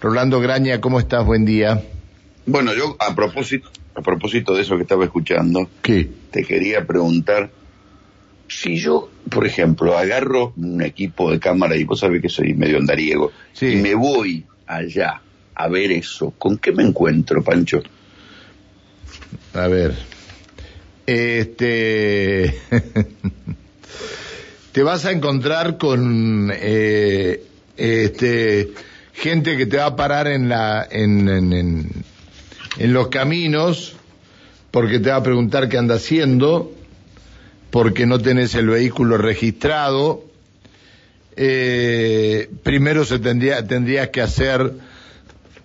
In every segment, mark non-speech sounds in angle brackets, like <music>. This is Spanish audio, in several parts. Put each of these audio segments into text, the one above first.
Rolando Graña, ¿cómo estás? Buen día. Bueno, yo a propósito, a propósito de eso que estaba escuchando, ¿Qué? te quería preguntar si yo, por ejemplo, agarro un equipo de cámara y vos sabés que soy medio andariego Sí. y me voy allá a ver eso, ¿con qué me encuentro, Pancho? A ver. Este. <laughs> te vas a encontrar con eh, este gente que te va a parar en la en, en, los caminos porque te va a preguntar qué anda haciendo porque no tenés el vehículo registrado eh, primero se tendría tendrías que hacer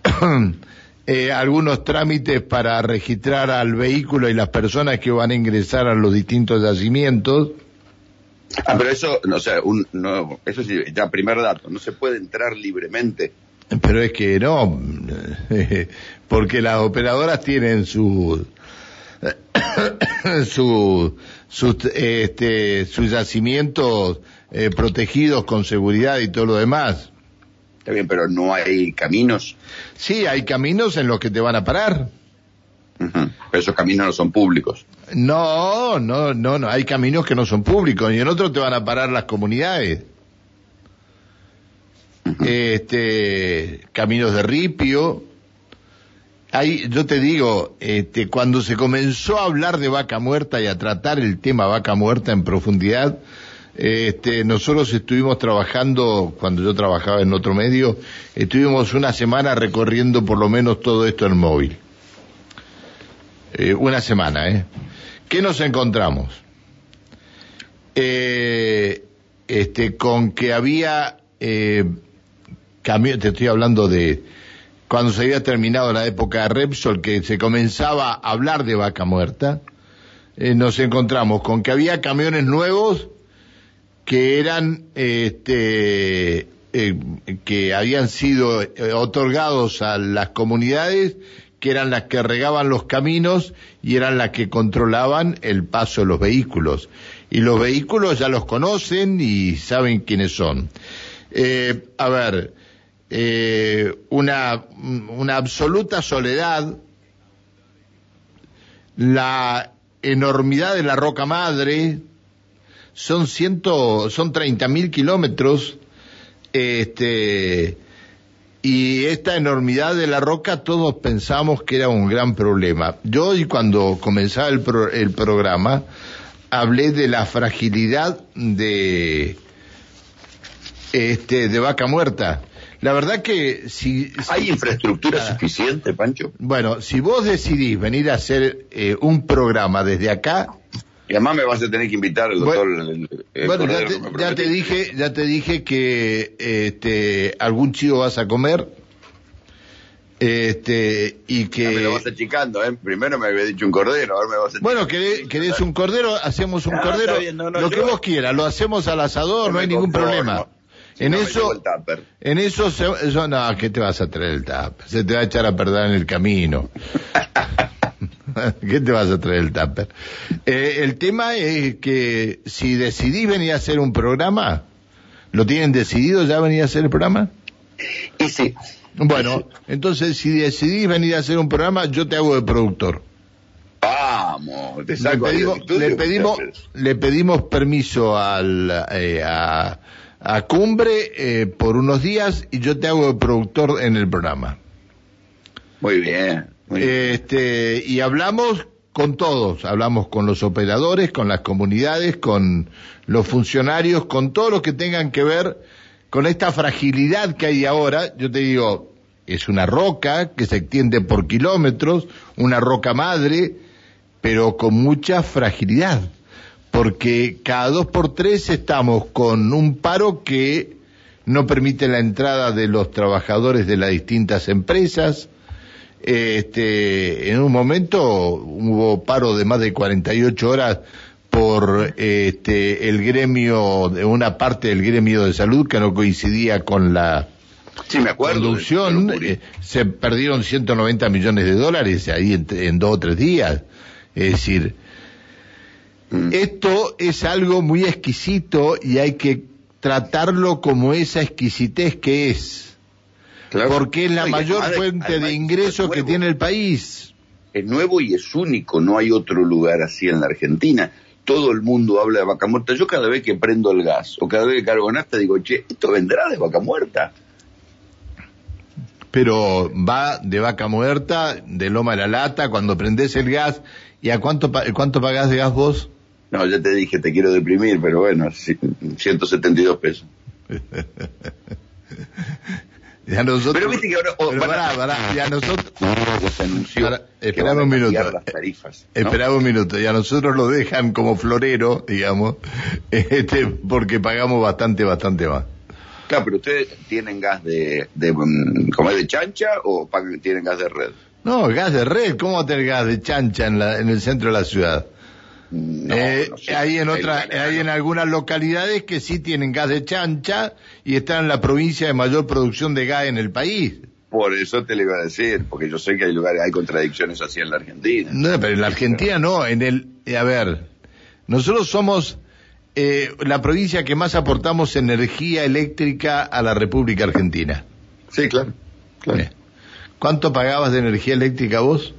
<clears throat> eh, algunos trámites para registrar al vehículo y las personas que van a ingresar a los distintos yacimientos. Ah, pero eso, no, o sea, un, no, eso sí, ya primer dato, no se puede entrar libremente. Pero es que no, <laughs> porque las operadoras tienen su <coughs> su sus este sus yacimientos eh, protegidos con seguridad y todo lo demás. Está bien, pero no hay caminos. Sí, hay caminos en los que te van a parar. Pero esos caminos no son públicos. No, no, no, no, hay caminos que no son públicos y en otros te van a parar las comunidades. Este, caminos de ripio. Hay, yo te digo, este, cuando se comenzó a hablar de vaca muerta y a tratar el tema vaca muerta en profundidad, este, nosotros estuvimos trabajando, cuando yo trabajaba en otro medio, estuvimos una semana recorriendo por lo menos todo esto en móvil. Eh, una semana, ¿eh? ¿Qué nos encontramos? Eh, este, con que había eh, cambio, te estoy hablando de cuando se había terminado la época de Repsol, que se comenzaba a hablar de vaca muerta, eh, nos encontramos con que había camiones nuevos que eran, este, eh, que habían sido eh, otorgados a las comunidades, que eran las que regaban los caminos y eran las que controlaban el paso de los vehículos. Y los vehículos ya los conocen y saben quiénes son. A ver, eh, una, una absoluta soledad, la enormidad de la roca madre, son ciento, son treinta mil kilómetros, este, y esta enormidad de la roca todos pensamos que era un gran problema. Yo hoy cuando comenzaba el, pro- el programa hablé de la fragilidad de este de vaca muerta. La verdad que si, si- ¿Hay infraestructura suficiente, Pancho? bueno, si vos decidís venir a hacer eh, un programa desde acá, Y además me vas a tener que invitar al doctor. el- el bueno, ya te, ya dije, ya te dije que este algún chivo vas a comer, este y Ya me lo vas que achicando, ¿eh? Primero me había dicho un cordero, ahora me vas a bueno querés, querés un cordero, hacemos un Ah, cordero, está bien, no, no, lo que vos quieras, lo hacemos al asador, no hay ningún conformo. problema. En no eso, el tupper. En eso, se, eso no, ¿qué te vas a traer el tupper? Se te va a echar a perder en el camino. <laughs> ¿Qué te vas a traer el tupper? Eh, el tema es que si decidís venir a hacer un programa, ¿lo tienen decidido ya venir a hacer el programa? Y sí, Bueno, entonces si decidís venir a hacer un programa, yo te hago de productor. vamos, te Le saco ahí pedimos, le pedimos, le pedimos permiso al, eh, a, a Cumbre eh, por unos días y yo te hago de productor en el programa. Muy bien, muy bien. Este, y hablamos con todos, hablamos con los operadores, con las comunidades, con los funcionarios, con todo lo que tengan que ver con esta fragilidad que hay ahora. Yo te digo, es una roca que se extiende por kilómetros, una roca madre, pero con mucha fragilidad, porque cada dos por tres estamos con un paro que no permite la entrada de los trabajadores de las distintas empresas, este, en un momento hubo paro de más de 48 horas por este, el gremio, de una parte del gremio de salud que no coincidía con la Sí, me acuerdo. conducción. del- del- eh, se perdieron 190 millones de dólares ahí en, en dos o tres días. Es decir, Mm. esto es algo muy exquisito y hay que tratarlo como esa exquisitez que es. porque es la mayor fuente de ingresos que tiene el país. Es nuevo y es único, no hay otro lugar así en la Argentina. Todo el mundo habla de vaca muerta. Yo cada vez que prendo el gas o cada vez que cargo nafta digo, che, esto vendrá de vaca muerta. Pero va de vaca muerta, de loma de la lata, cuando prendes el gas. ¿Y a cuánto, cuánto pagás de gas vos? No, ya te dije, te quiero deprimir, pero bueno, 172 pesos. <laughs> Ya nosotros, pero viste que ahora oh, ya nosotros esperamos un minuto. tarifas, un minuto. Ya nosotros lo dejan como florero digamos <laughs> este porque pagamos bastante bastante más. Claro pero ustedes tienen gas de de mm, como de chancha o tienen gas de red no gas de red. Cómo va a tener gas de chancha en la en el centro de la ciudad eh, hay en otra, hay en algunas localidades que sí tienen gas de chancha y están en la provincia de mayor producción de gas en el país. Por eso te lo iba a decir, porque yo sé que hay lugares, hay contradicciones así en la Argentina. No, pero en la Argentina no, en el, eh, a ver, nosotros somos eh, la provincia que más aportamos energía eléctrica a la República Argentina. Sí, claro. claro. ¿Cuánto pagabas de energía eléctrica vos?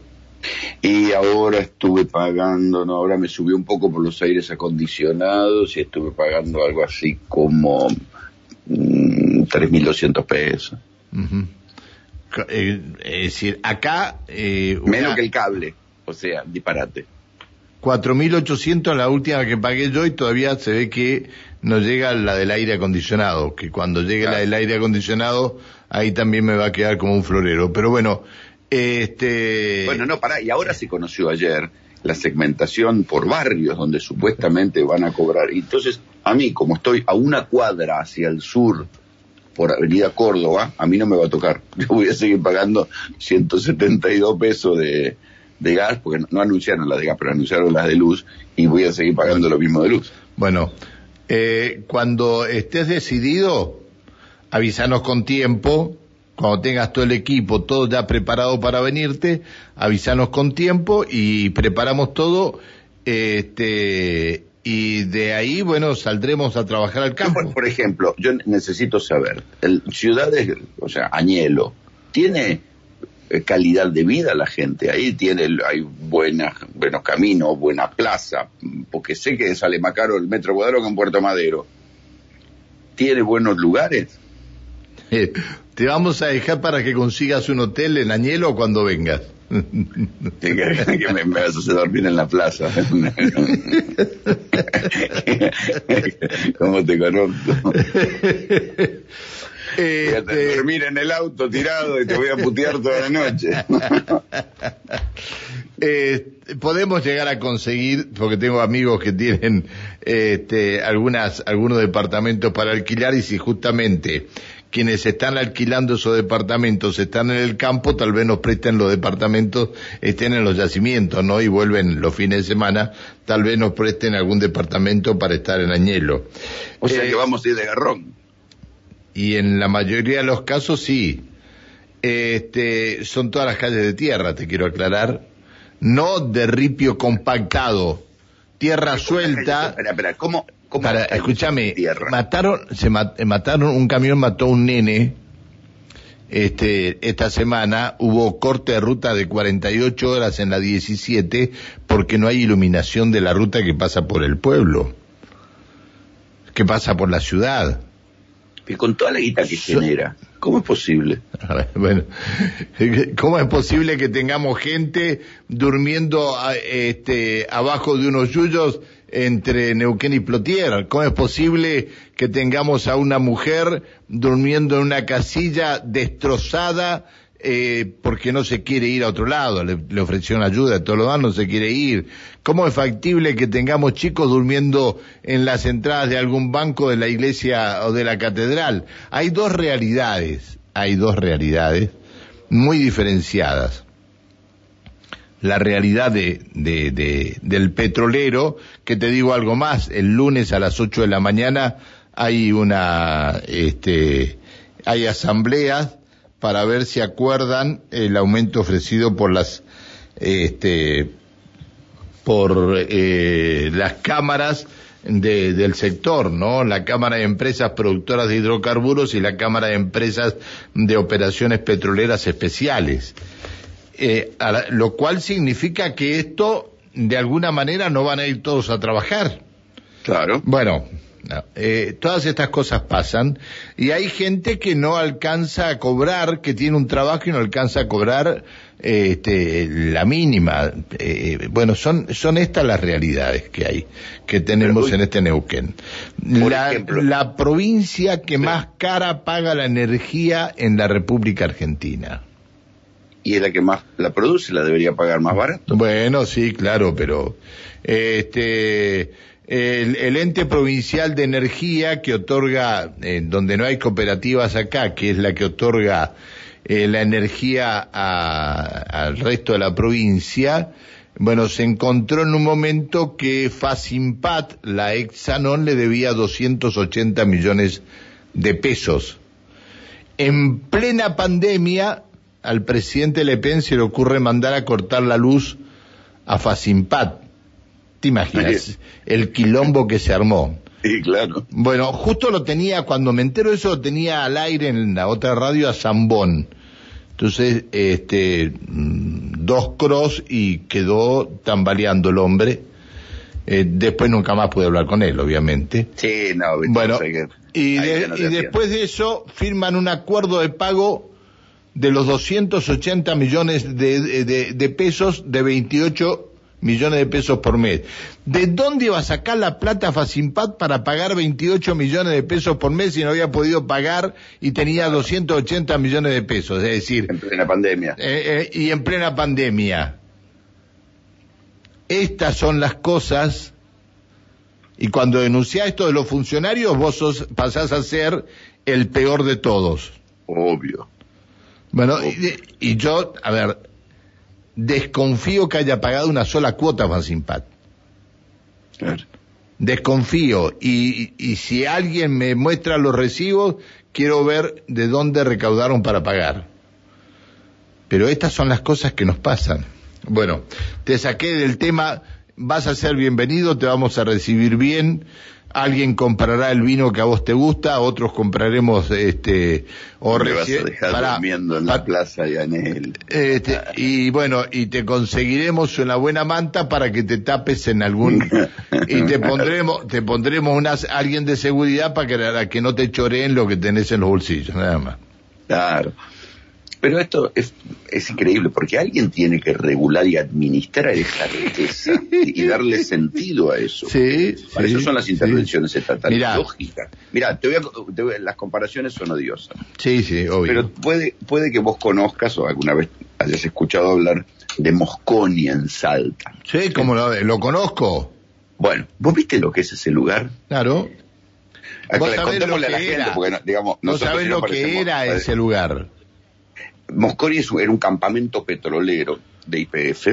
Y ahora estuve pagando, no, ahora me subió un poco por los aires acondicionados y estuve pagando algo así como mmm, 3.200 pesos. Eh, es decir, acá... Eh, Menos que el cable, o sea, disparate. 4.800 la última que pagué yo y todavía se ve que no llega la del aire acondicionado, que cuando llegue la del aire acondicionado ahí también me va a quedar como un florero. Pero bueno, este... Bueno, no, pará, y ahora se conoció ayer la segmentación por barrios donde supuestamente van a cobrar. Entonces, a mí, como estoy a una cuadra hacia el sur, por Avenida Córdoba, a mí no me va a tocar. <laughs> Yo voy a seguir pagando 172 pesos de, de gas, porque no, anunciaron las de gas, pero anunciaron las de luz, y voy a seguir pagando lo mismo de luz. Bueno, eh, cuando estés decidido, avísanos con tiempo cuando tengas todo el equipo, todo ya preparado para venirte, avísanos con tiempo y preparamos todo, este, y de ahí, bueno, saldremos a trabajar al campo. por, ejemplo, yo necesito saber, el, ciudades, o sea, Añelo, ¿tiene eh, calidad de vida la gente? Ahí tiene, hay buenas, buenos caminos, buena plaza, porque sé que sale más caro el metro cuadrado que en Puerto Madero. ¿Tiene buenos lugares? <laughs> Te vamos a dejar para que consigas un hotel en Añelo cuando vengas. <laughs> que, me, vas a hacer dormir en la plaza. <laughs> ¿Cómo te conozco? Este... <laughs> Voy a dormir en el auto tirado y te voy a putear toda la noche. Eh, podemos llegar a conseguir, porque tengo amigos que tienen este, algunas, algunos departamentos para alquilar y si justamente quienes están alquilando esos departamentos están en el campo, tal vez nos presten los departamentos, estén en los yacimientos, ¿no? Y vuelven los fines de semana, tal vez nos presten algún departamento para estar en Añelo. O sea eh, que vamos a ir de garrón. Y en la mayoría de los casos sí. Este, son todas las calles de tierra, te quiero aclarar. No de ripio compactado. Tierra suelta. Espera, espera, ¿cómo, para, escúchame, mataron, se mataron, un camión mató a un nene, este, esta semana hubo corte de ruta de 48 horas en la 17 porque no hay iluminación de la ruta que pasa por el pueblo, que pasa por la ciudad. Y con toda la guita que genera, ¿cómo es posible? <laughs> bueno, <laughs> ¿cómo es posible que tengamos gente durmiendo este, abajo de unos yuyos entre Neuquén y Plotier. ¿Cómo es posible que tengamos a una mujer durmiendo en una casilla destrozada eh, porque no se quiere ir a otro lado? Le, le ofrecieron ayuda, todo lo demás no se quiere ir. ¿Cómo es factible que tengamos chicos durmiendo en las entradas de algún banco de la iglesia o de la catedral? Hay dos realidades, hay dos realidades muy diferenciadas la realidad de, de, del petrolero, que te digo algo más, el lunes a las 8 de la mañana hay una, este, hay asambleas para ver si acuerdan el aumento ofrecido por las, este, por eh, las cámaras del sector, ¿no? La Cámara de Empresas Productoras de Hidrocarburos y la Cámara de Empresas de Operaciones Petroleras Especiales. Eh, lo cual significa que esto, de alguna manera, no van a ir todos a trabajar. Claro. Bueno, eh, todas estas cosas pasan y hay gente que no alcanza a cobrar, que tiene un trabajo y no alcanza a cobrar este, la mínima. Eh, bueno, son, son estas las realidades que hay, que tenemos en este Neuquén. La, provincia que más cara paga la energía en la República Argentina. Y es la que más la produce, la debería pagar más barato. Bueno, sí, claro, pero este el, ente provincial de energía que otorga, eh, donde no hay cooperativas acá, que es la que otorga eh, la energía al resto de la provincia, bueno, se encontró en un momento que Facimpat, la ex le debía 280 millones de pesos. En plena pandemia, al presidente Le Pen se le ocurre mandar a cortar la luz a Facimpat ¿Te imaginas el quilombo que se armó? Sí, claro. Bueno, justo lo tenía, cuando me entero de eso, lo tenía al aire en la otra radio a Zambón. Entonces, este, mm, dos cross y quedó tambaleando el hombre. Eh, después nunca más pude hablar con él, obviamente. Sí, no, bueno, y, después de eso firman un acuerdo de pago de los 280 millones de, de, de pesos de 28 millones de pesos por mes. ¿De dónde iba a sacar la plata Facimpat para pagar 28 millones de pesos por mes si no había podido pagar y tenía 280 millones de pesos? Es decir... En plena pandemia. Eh, eh, y en plena pandemia. Estas son las cosas... Y cuando denunciás esto de los funcionarios, vos sos, pasás a ser el peor de todos. Obvio. Bueno, y yo, a ver, desconfío que haya pagado una sola cuota Fansimpat. Desconfío. Y, y, si alguien me muestra los recibos, quiero ver de dónde recaudaron para pagar. Pero estas son las cosas que nos pasan. Bueno, te saqué del tema, vas a ser bienvenido, te vamos a recibir bien alguien comprará el vino que a vos te gusta, otros compraremos este o Me vas a dejar durmiendo en la plaza Yanel. Este, y bueno, y te conseguiremos una buena manta para que te tapes en algún <laughs> y te pondremos te pondremos una, alguien de seguridad para que, que no te choreen lo que tenés en los bolsillos, nada más. Claro. Pero esto es, es, increíble porque alguien tiene que regular y administrar <laughs> esa riqueza y, darle sentido a eso. Sí, Para eso son las intervenciones estatales lógicas. Mira, te voy, a, las comparaciones son odiosas. Sí, sí, obvio. Pero puede, puede que vos conozcas o alguna vez hayas escuchado hablar de Mosconi en Salta. Sí, como lo, lo conozco. Bueno, ¿vos viste lo que es ese lugar? Claro. ¿Vos sabés lo que era? Porque, digamos, ¿No sabés lo que era ese lugar? Mosconi era un campamento petrolero de IPF,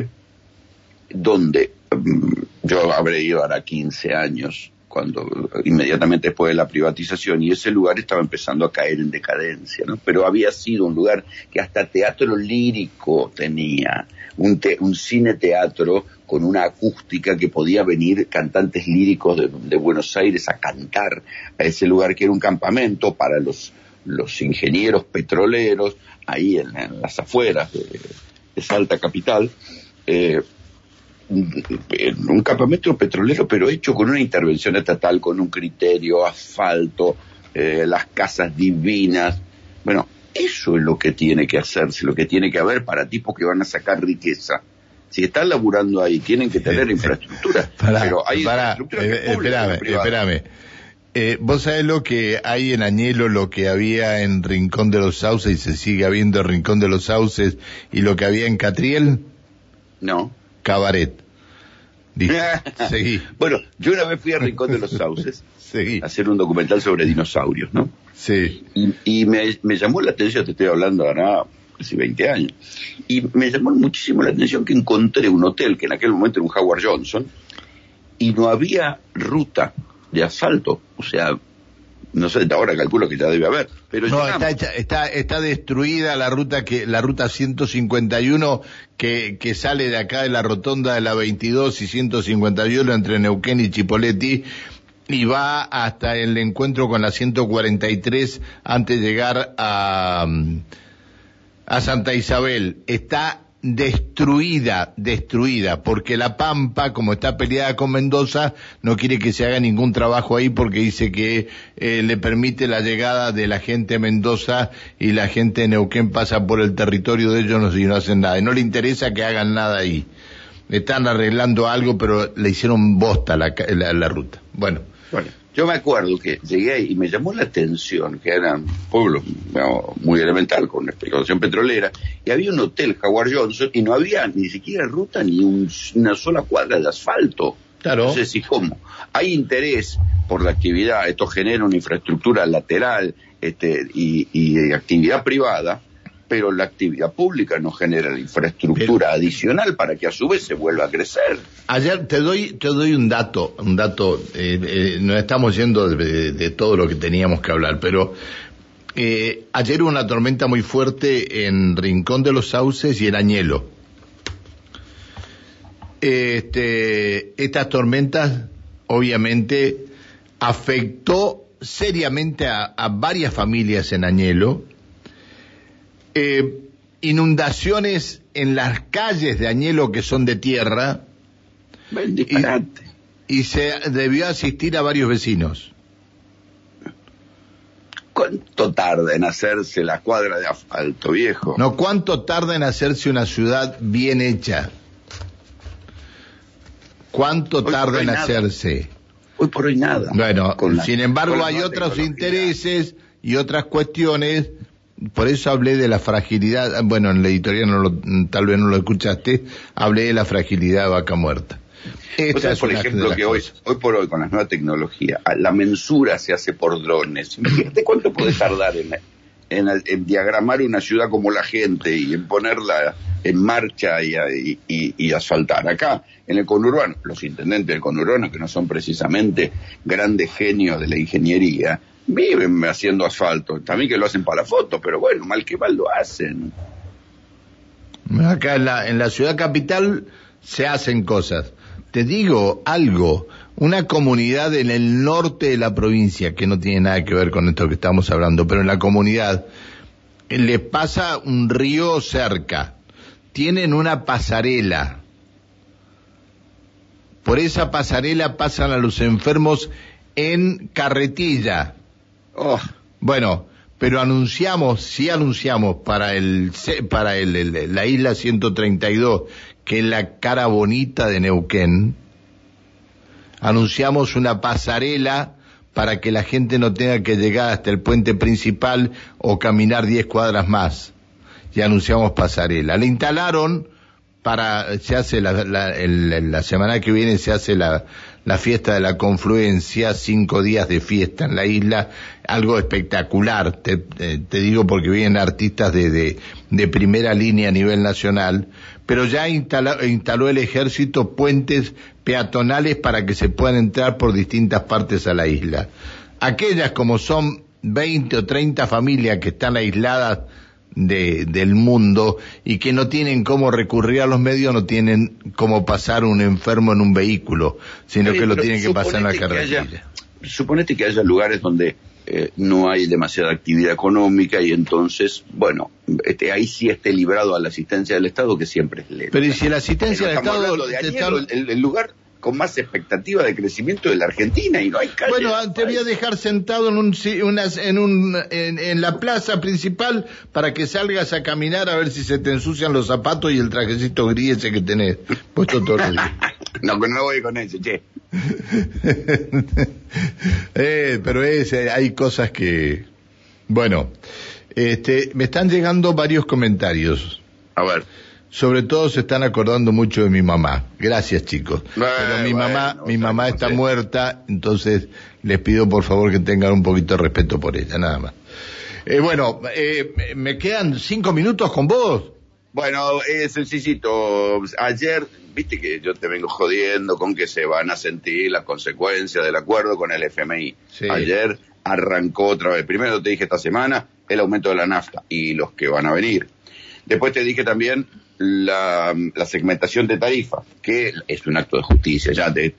donde mm, yo habré ido ahora 15 años, cuando inmediatamente después de la privatización, y ese lugar estaba empezando a caer en decadencia, ¿no? Pero había sido un lugar que hasta teatro lírico tenía, un, un cine teatro con una acústica que podía venir cantantes líricos de, Buenos Aires a cantar a ese lugar que era un campamento para los ingenieros petroleros, ahí en, las afueras de, Salta Capital, eh, un campamento petrolero, pero hecho con una intervención estatal, con un criterio, asfalto, eh, las casas divinas. Bueno, eso es lo que tiene que hacerse, lo que tiene que haber para tipos que van a sacar riqueza. Si están laburando ahí, tienen que tener infraestructura. pero hay infraestructura eh, espérame, espérame. Eh, ¿Vos sabés lo que hay en Añelo, lo que había en Rincón de los Sauces y se sigue habiendo en Rincón de los Sauces y lo que había en Catriel? No. Cabaret. <laughs> Seguí. Bueno, yo una vez fui a Rincón de los Sauces <laughs> a hacer un documental sobre dinosaurios, ¿no? Sí. Y, me, me, llamó la atención, te estoy hablando ahora casi 20 años, y me llamó muchísimo la atención que encontré un hotel que en aquel momento era un Howard Johnson y no había ruta de asfalto. O sea, no sé, ahora calculo que ya debe haber. Pero no, está, está, está destruida la ruta que la ruta 151 que, que sale de acá de la rotonda de la 22 y 151 entre Neuquén y Chipoleti y va hasta el encuentro con la 143 antes de llegar a, a Santa Isabel. Está destruida, destruida, porque La Pampa, como está peleada con Mendoza, no quiere que se haga ningún trabajo ahí porque dice que eh, le permite la llegada de la gente de Mendoza y la gente de Neuquén pasa por el territorio de ellos y no hacen nada. Y no le interesa que hagan nada ahí. Están arreglando algo, pero le hicieron bosta la, la, ruta. Bueno. Bueno. Yo me acuerdo que llegué ahí y me llamó la atención que era un pueblo muy elemental con explotación petrolera y había un hotel Jaguar Johnson y no había ni siquiera ruta ni una sola cuadra de asfalto. Claro. No sé si cómo. Hay interés por la actividad, esto genera una infraestructura lateral este, y, y actividad privada pero la actividad pública no genera la infraestructura adicional para que a su vez se vuelva a crecer. Ayer te doy, te doy un dato, un dato, eh, eh nos estamos yendo de, todo lo que teníamos que hablar, pero eh, ayer hubo una tormenta muy fuerte en Rincón de los Sauces y el Añelo. Este, estas tormentas obviamente afectó seriamente a, a varias familias en Añelo, eh, inundaciones en las calles de Añelo que son de tierra. Y, se debió asistir a varios vecinos. ¿Cuánto tarda en hacerse la cuadra de asfalto viejo? No, ¿cuánto tarda en hacerse una ciudad bien hecha? ¿Cuánto tarda en hacerse? Hoy por hoy nada. Bueno, sin embargo hay otros intereses y otras cuestiones por eso hablé de la fragilidad, bueno, en la editorial no lo, tal vez no lo escuchaste, hablé de la fragilidad de vaca muerta. Esta es por ejemplo, que hoy, hoy por hoy, con la nueva tecnología, la mensura se hace por drones. <laughs> Imagínate cuánto puede tardar en, en, diagramar una ciudad como la gente y en ponerla en marcha y, y, y, asfaltar. Acá, en el conurbano, los intendentes del conurbano, que no son precisamente grandes genios de la ingeniería, viven haciendo asfalto. También que lo hacen para la foto, pero bueno, mal que mal lo hacen. Acá en la, en la ciudad capital se hacen cosas. Te digo algo, una comunidad en el norte de la provincia, que no tiene nada que ver con esto que estamos hablando, pero en la comunidad le pasa un río cerca, tienen una pasarela. Por esa pasarela pasan a los enfermos en carretilla. Oh. Bueno, pero anunciamos, sí anunciamos para el, para el, la isla 132, que es la cara bonita de Neuquén, anunciamos una pasarela para que la gente no tenga que llegar hasta el puente principal o caminar 10 cuadras más. Y anunciamos pasarela. Le instalaron para, se hace la, la semana que viene se hace la, la fiesta de la confluencia, cinco días de fiesta en la isla, algo espectacular, te, eh, digo porque vienen artistas de, de, primera línea a nivel nacional, pero ya instaló, instaló el ejército puentes peatonales para que se puedan entrar por distintas partes a la isla. Aquellas como son 20 o 30 familias que están aisladas de, del mundo y que no tienen cómo recurrir a los medios, no tienen cómo pasar un enfermo en un vehículo, sino que lo tienen que pasar en la carretera. Suponete que haya lugares donde eh, no hay demasiada actividad económica y entonces, bueno, este, ahí sí esté librado a la asistencia del Estado que siempre es lenta. Pero y si la asistencia del Estado... el, lugar con más expectativa de crecimiento de la Argentina y no hay calle. Bueno, te voy a dejar sentado en un, en, un en, la plaza principal para que salgas a caminar a ver si se te ensucian los zapatos y el trajecito gris ese que tenés puesto todo el día. <laughs> no, no voy con eso, che. <laughs> eh, pero ese, hay cosas que, bueno, este, me están llegando varios comentarios. A ver sobre todo se están acordando mucho de mi mamá. Gracias, chicos. Pero mi mamá, mi mamá está muerta, entonces les pido por favor que tengan un poquito de respeto por ella, nada más. Eh, bueno, eh, me quedan cinco minutos con vos. Bueno, es sencillito. Ayer, viste que yo te vengo jodiendo con que se van a sentir las consecuencias del acuerdo con el FMI. Ayer arrancó otra vez. Primero te dije esta semana el aumento de la nafta y los que van a venir. Después te dije también la, segmentación de tarifa, que es un acto de justicia, ya de,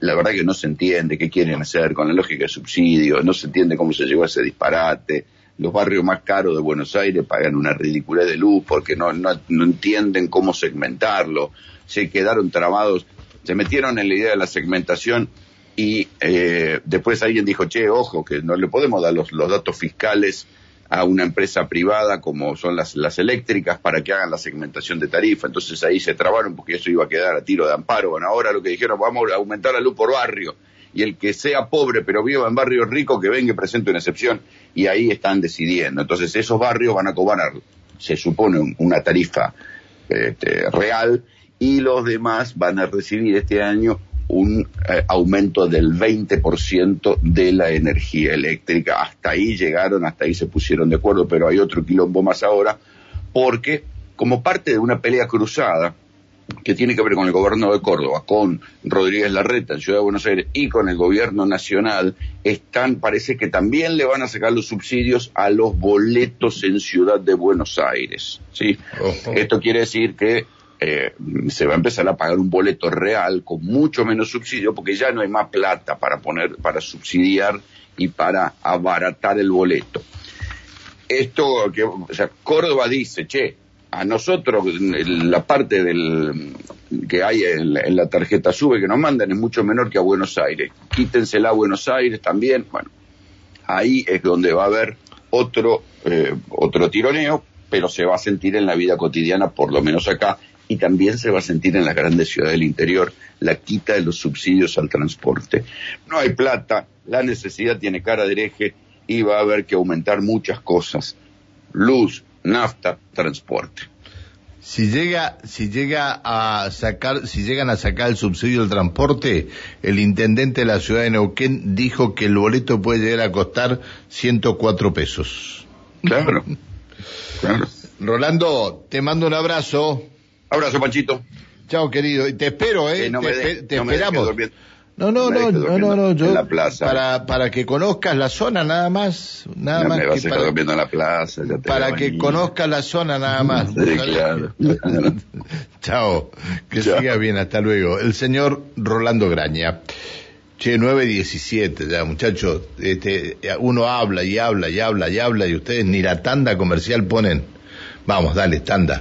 la verdad que no se entiende qué quieren hacer con la lógica de subsidio, no se entiende cómo se llegó a ese disparate, los barrios más caros de Buenos Aires pagan una ridiculez de luz porque no, no, no entienden cómo segmentarlo, se quedaron trabados, se metieron en la idea de la segmentación y eh, después alguien dijo, che, ojo, que no le podemos dar los, los datos fiscales a una empresa privada como son las, las eléctricas para que hagan la segmentación de tarifa. Entonces ahí se trabaron porque eso iba a quedar a tiro de amparo. Bueno, ahora lo que dijeron, vamos a aumentar la luz por barrio. Y el que sea pobre pero viva en barrio rico, que venga y presente una excepción. Y ahí están decidiendo. Entonces esos barrios van a cobrar, se supone, una tarifa este, real y los demás van a recibir este año un eh, aumento del 20% de la energía eléctrica. Hasta ahí llegaron, hasta ahí se pusieron de acuerdo, pero hay otro quilombo más ahora, porque como parte de una pelea cruzada que tiene que ver con el gobierno de Córdoba, con Rodríguez Larreta en Ciudad de Buenos Aires y con el gobierno nacional, están, parece que también le van a sacar los subsidios a los boletos en Ciudad de Buenos Aires. ¿sí? Esto quiere decir que eh, se va a empezar a pagar un boleto real con mucho menos subsidio porque ya no hay más plata para poner, para subsidiar y para abaratar el boleto. Esto que, o sea, Córdoba dice, che, a nosotros la parte del que hay en la, tarjeta sube que nos mandan es mucho menor que a Buenos Aires. Quítensela a Buenos Aires también. Bueno, ahí es donde va a haber otro, eh, otro tironeo, pero se va a sentir en la vida cotidiana, por lo menos acá, y también se va a sentir en las grandes ciudades del interior la quita de los subsidios al transporte. No hay plata, la necesidad tiene cara de hereje y va a haber que aumentar muchas cosas. Luz, nafta, transporte. Si llega, si llega a sacar, si llegan a sacar el subsidio del transporte, el intendente de la ciudad de Neuquén dijo que el boleto puede llegar a costar 104 pesos. Claro, claro. Rolando, te mando un abrazo. Abrazo, Panchito. Chao, querido. Y te espero, ¿eh? no te, te esperamos. No, no, no, no, no, no, yo en la plaza. para para que conozcas la zona nada más, nada no más me vas que a para, en la plaza, ya te para que conozcas la zona nada más. Sí, claro. <laughs> Chao, que Chao. siga bien, hasta luego. El señor Rolando Graña. Che, 9.17 ya, muchachos. Este, uno habla y habla y habla y habla y ustedes ni la tanda comercial ponen. Vamos, dale, tanda.